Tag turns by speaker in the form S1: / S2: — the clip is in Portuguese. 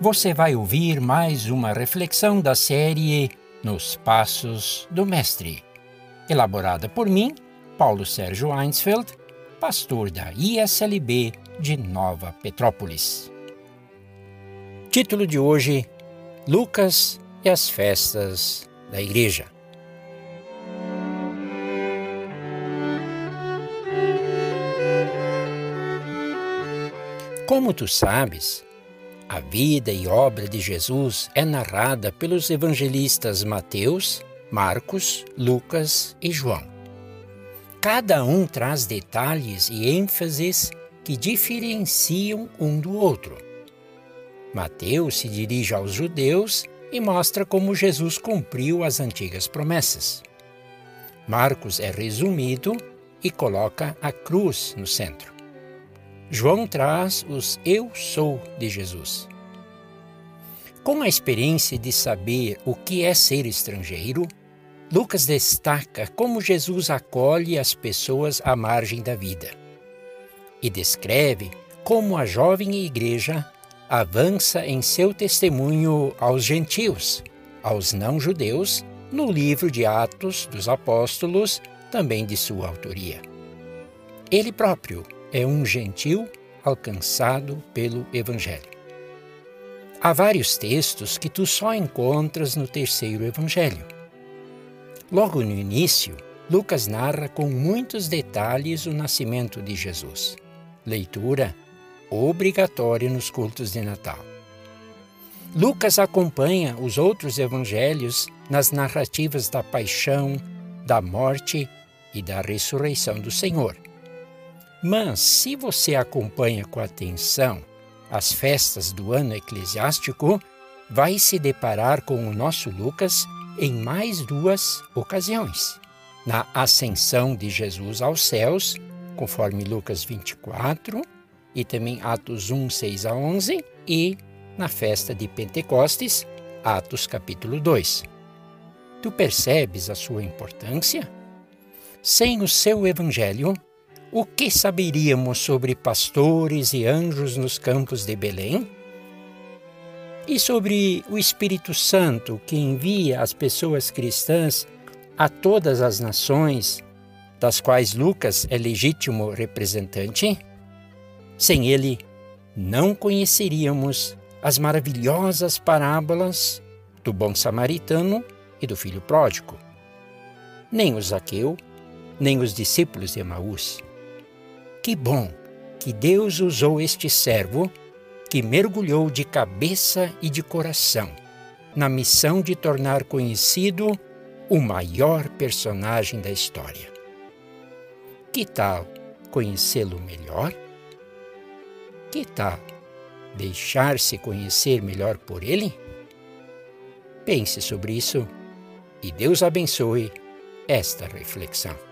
S1: você vai ouvir mais uma reflexão da série Nos Passos do Mestre, elaborada por mim, Paulo Sérgio Einsfeld, pastor da ISLB de Nova Petrópolis. Título de hoje: Lucas e as festas da Igreja. Como tu sabes, a vida e obra de Jesus é narrada pelos evangelistas Mateus, Marcos, Lucas e João. Cada um traz detalhes e ênfases que diferenciam um do outro. Mateus se dirige aos judeus e mostra como Jesus cumpriu as antigas promessas. Marcos é resumido e coloca a cruz no centro. João traz os Eu Sou de Jesus. Com a experiência de saber o que é ser estrangeiro, Lucas destaca como Jesus acolhe as pessoas à margem da vida e descreve como a jovem igreja avança em seu testemunho aos gentios, aos não-judeus, no livro de Atos dos Apóstolos, também de sua autoria. Ele próprio é um gentil alcançado pelo Evangelho. Há vários textos que tu só encontras no terceiro Evangelho. Logo no início, Lucas narra com muitos detalhes o nascimento de Jesus. Leitura obrigatória nos cultos de Natal. Lucas acompanha os outros evangelhos nas narrativas da paixão, da morte e da ressurreição do Senhor. Mas, se você acompanha com atenção as festas do ano eclesiástico, vai se deparar com o nosso Lucas em mais duas ocasiões. Na ascensão de Jesus aos céus, conforme Lucas 24, e também Atos 1, 6 a 11, e na festa de Pentecostes, Atos capítulo 2. Tu percebes a sua importância? Sem o seu evangelho, o que saberíamos sobre pastores e anjos nos campos de Belém? E sobre o Espírito Santo que envia as pessoas cristãs a todas as nações, das quais Lucas é legítimo representante? Sem ele, não conheceríamos as maravilhosas parábolas do bom samaritano e do filho pródigo, nem o Zaqueu, nem os discípulos de Emaús. Que bom que Deus usou este servo que mergulhou de cabeça e de coração na missão de tornar conhecido o maior personagem da história. Que tal conhecê-lo melhor? Que tal deixar-se conhecer melhor por ele? Pense sobre isso e Deus abençoe esta reflexão.